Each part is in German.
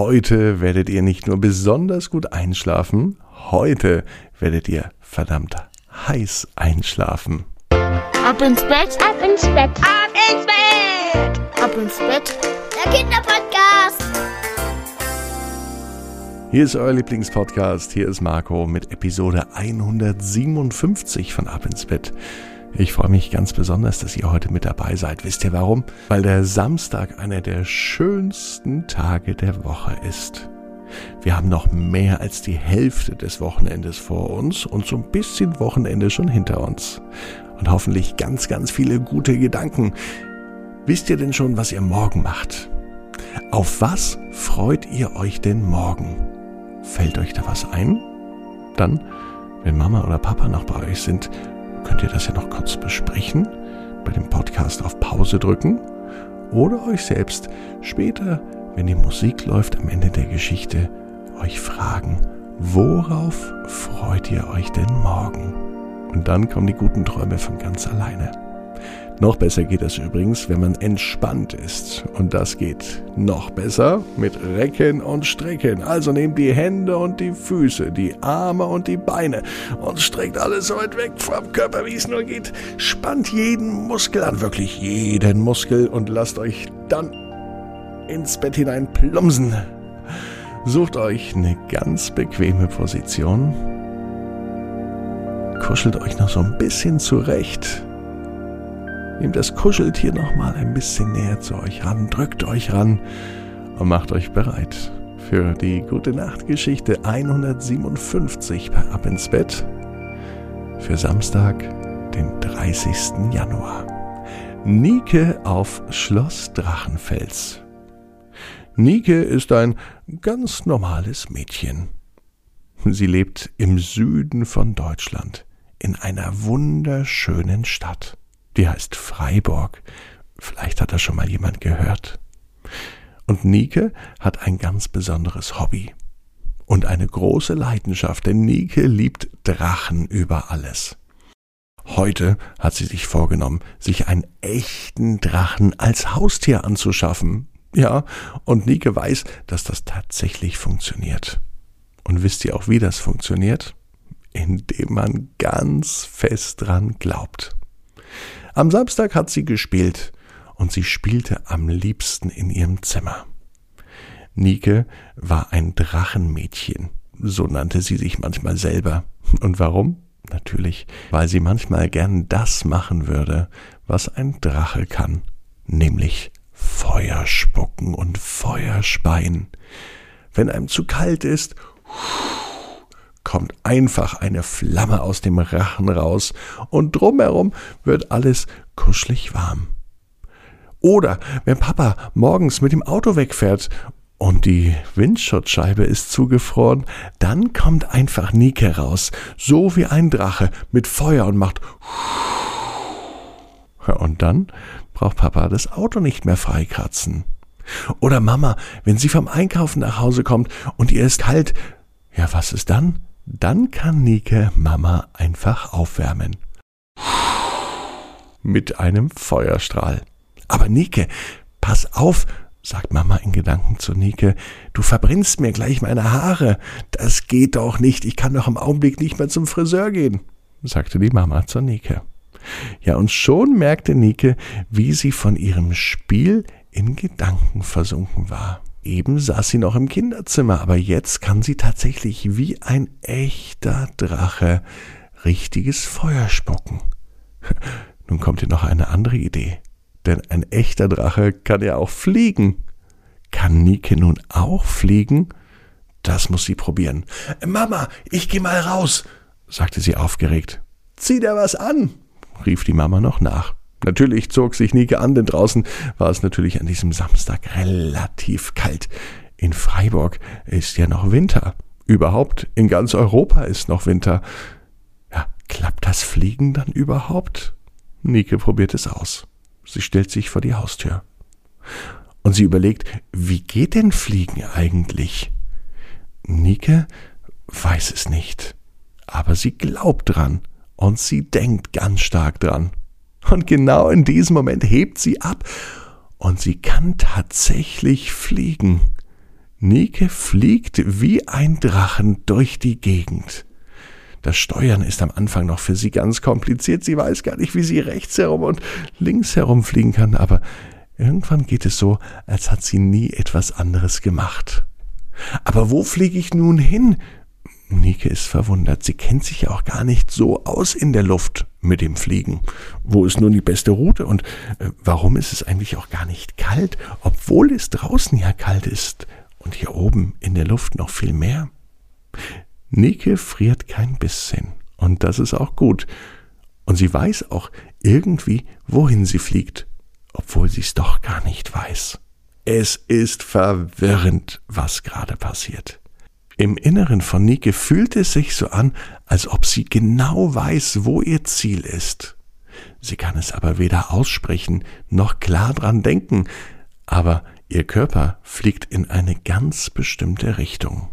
Heute werdet ihr nicht nur besonders gut einschlafen, heute werdet ihr verdammt heiß einschlafen. Ab ins Bett, ab ins Bett, ab ins Bett, ab ins Bett. Der Kinderpodcast. Hier ist euer Lieblingspodcast. Hier ist Marco mit Episode 157 von Ab ins Bett. Ich freue mich ganz besonders, dass ihr heute mit dabei seid. Wisst ihr warum? Weil der Samstag einer der schönsten Tage der Woche ist. Wir haben noch mehr als die Hälfte des Wochenendes vor uns und so ein bisschen Wochenende schon hinter uns. Und hoffentlich ganz, ganz viele gute Gedanken. Wisst ihr denn schon, was ihr morgen macht? Auf was freut ihr euch denn morgen? Fällt euch da was ein? Dann, wenn Mama oder Papa noch bei euch sind, könnt ihr das ja noch kurz besprechen, bei dem Podcast auf Pause drücken oder euch selbst später, wenn die Musik läuft am Ende der Geschichte, euch fragen, worauf freut ihr euch denn morgen? Und dann kommen die guten Träume von ganz alleine. Noch besser geht es übrigens, wenn man entspannt ist. Und das geht noch besser mit Recken und Strecken. Also nehmt die Hände und die Füße, die Arme und die Beine und streckt alles so weit weg vom Körper, wie es nur geht. Spannt jeden Muskel an, wirklich jeden Muskel und lasst euch dann ins Bett hinein plumpsen. Sucht euch eine ganz bequeme Position. Kuschelt euch noch so ein bisschen zurecht Nehmt das Kuscheltier nochmal ein bisschen näher zu euch ran, drückt euch ran und macht euch bereit für die gute Nachtgeschichte 157 bei Ab ins Bett für Samstag, den 30. Januar. Nike auf Schloss Drachenfels. Nike ist ein ganz normales Mädchen. Sie lebt im Süden von Deutschland in einer wunderschönen Stadt. Die heißt Freiburg. Vielleicht hat das schon mal jemand gehört. Und Nike hat ein ganz besonderes Hobby und eine große Leidenschaft, denn Nike liebt Drachen über alles. Heute hat sie sich vorgenommen, sich einen echten Drachen als Haustier anzuschaffen. Ja, und Nike weiß, dass das tatsächlich funktioniert. Und wisst ihr auch, wie das funktioniert? Indem man ganz fest dran glaubt. Am Samstag hat sie gespielt und sie spielte am liebsten in ihrem Zimmer. Nike war ein Drachenmädchen, so nannte sie sich manchmal selber. Und warum? Natürlich, weil sie manchmal gern das machen würde, was ein Drache kann, nämlich Feuer spucken und Feuer speien. Wenn einem zu kalt ist, kommt einfach eine Flamme aus dem Rachen raus und drumherum wird alles kuschelig warm. Oder wenn Papa morgens mit dem Auto wegfährt und die Windschutzscheibe ist zugefroren, dann kommt einfach Nike raus, so wie ein Drache mit Feuer und macht und dann braucht Papa das Auto nicht mehr freikratzen. Oder Mama, wenn sie vom Einkaufen nach Hause kommt und ihr ist kalt, ja, was ist dann? Dann kann Nike Mama einfach aufwärmen. Mit einem Feuerstrahl. Aber Nike, pass auf, sagt Mama in Gedanken zu Nike, du verbrennst mir gleich meine Haare. Das geht doch nicht, ich kann doch im Augenblick nicht mehr zum Friseur gehen, sagte die Mama zu Nike. Ja, und schon merkte Nike, wie sie von ihrem Spiel in Gedanken versunken war. Eben saß sie noch im Kinderzimmer, aber jetzt kann sie tatsächlich wie ein echter Drache richtiges Feuer spucken. Nun kommt ihr noch eine andere Idee. Denn ein echter Drache kann ja auch fliegen. Kann Nike nun auch fliegen? Das muss sie probieren. Mama, ich geh mal raus, sagte sie aufgeregt. Zieh dir was an, rief die Mama noch nach. Natürlich zog sich Nike an, denn draußen war es natürlich an diesem Samstag relativ kalt. In Freiburg ist ja noch Winter. Überhaupt in ganz Europa ist noch Winter. Ja, klappt das Fliegen dann überhaupt? Nike probiert es aus. Sie stellt sich vor die Haustür. Und sie überlegt, wie geht denn Fliegen eigentlich? Nike weiß es nicht. Aber sie glaubt dran und sie denkt ganz stark dran. Und genau in diesem Moment hebt sie ab und sie kann tatsächlich fliegen. Nike fliegt wie ein Drachen durch die Gegend. Das Steuern ist am Anfang noch für sie ganz kompliziert. Sie weiß gar nicht, wie sie rechts herum und links herum fliegen kann, aber irgendwann geht es so, als hat sie nie etwas anderes gemacht. Aber wo fliege ich nun hin? Nike ist verwundert. Sie kennt sich ja auch gar nicht so aus in der Luft mit dem Fliegen. Wo ist nun die beste Route und äh, warum ist es eigentlich auch gar nicht kalt, obwohl es draußen ja kalt ist und hier oben in der Luft noch viel mehr? Nike friert kein bisschen und das ist auch gut. Und sie weiß auch irgendwie, wohin sie fliegt, obwohl sie es doch gar nicht weiß. Es ist verwirrend, was gerade passiert. Im Inneren von Nike fühlt es sich so an, als ob sie genau weiß, wo ihr Ziel ist. Sie kann es aber weder aussprechen noch klar dran denken, aber ihr Körper fliegt in eine ganz bestimmte Richtung.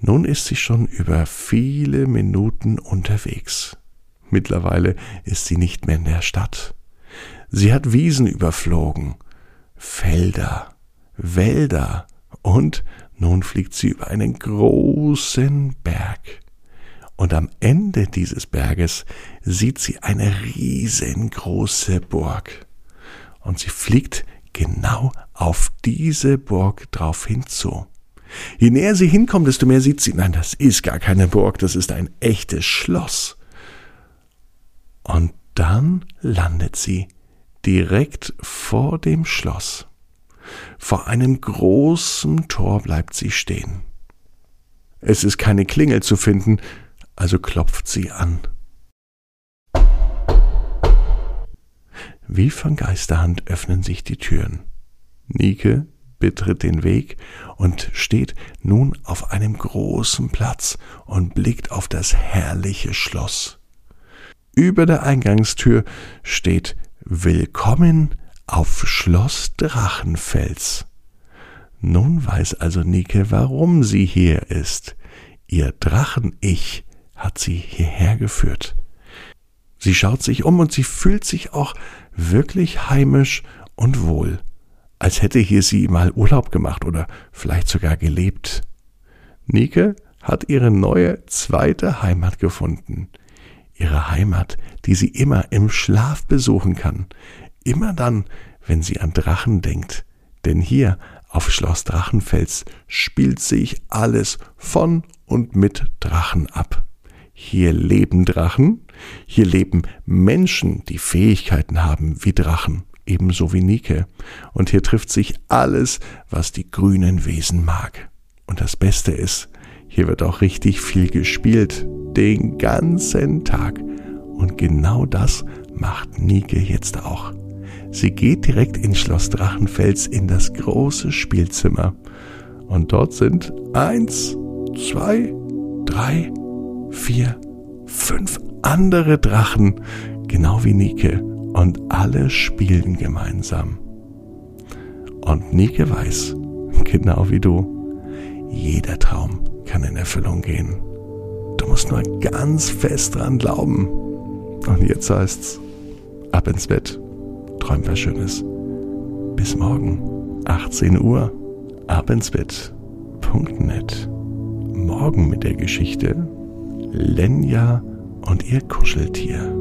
Nun ist sie schon über viele Minuten unterwegs. Mittlerweile ist sie nicht mehr in der Stadt. Sie hat Wiesen überflogen, Felder, Wälder und nun fliegt sie über einen großen Berg. Und am Ende dieses Berges sieht sie eine riesengroße Burg. Und sie fliegt genau auf diese Burg drauf hinzu. Je näher sie hinkommt, desto mehr sieht sie, nein, das ist gar keine Burg, das ist ein echtes Schloss. Und dann landet sie direkt vor dem Schloss. Vor einem großen Tor bleibt sie stehen. Es ist keine Klingel zu finden, also klopft sie an. Wie von Geisterhand öffnen sich die Türen. Nike betritt den Weg und steht nun auf einem großen Platz und blickt auf das herrliche Schloss. Über der Eingangstür steht Willkommen auf Schloss Drachenfels. Nun weiß also Nike, warum sie hier ist. Ihr Drachen-Ich hat sie hierher geführt. Sie schaut sich um und sie fühlt sich auch wirklich heimisch und wohl als hätte hier sie mal Urlaub gemacht oder vielleicht sogar gelebt. Nike hat ihre neue zweite Heimat gefunden. Ihre Heimat, die sie immer im Schlaf besuchen kann. Immer dann, wenn sie an Drachen denkt. Denn hier auf Schloss Drachenfels spielt sich alles von und mit Drachen ab. Hier leben Drachen, hier leben Menschen, die Fähigkeiten haben wie Drachen ebenso wie Nike. Und hier trifft sich alles, was die grünen Wesen mag. Und das Beste ist, hier wird auch richtig viel gespielt, den ganzen Tag. Und genau das macht Nike jetzt auch. Sie geht direkt in Schloss Drachenfels in das große Spielzimmer. Und dort sind eins, zwei, drei, vier, fünf andere Drachen, genau wie Nike und alle spielen gemeinsam. Und Nike weiß, genau wie du, jeder Traum kann in Erfüllung gehen. Du musst nur ganz fest dran glauben. Und jetzt heißt's, ab ins Bett, träum was Schönes. Bis morgen, 18 Uhr, ab ins Bett.net. Morgen mit der Geschichte Lenja und ihr Kuscheltier.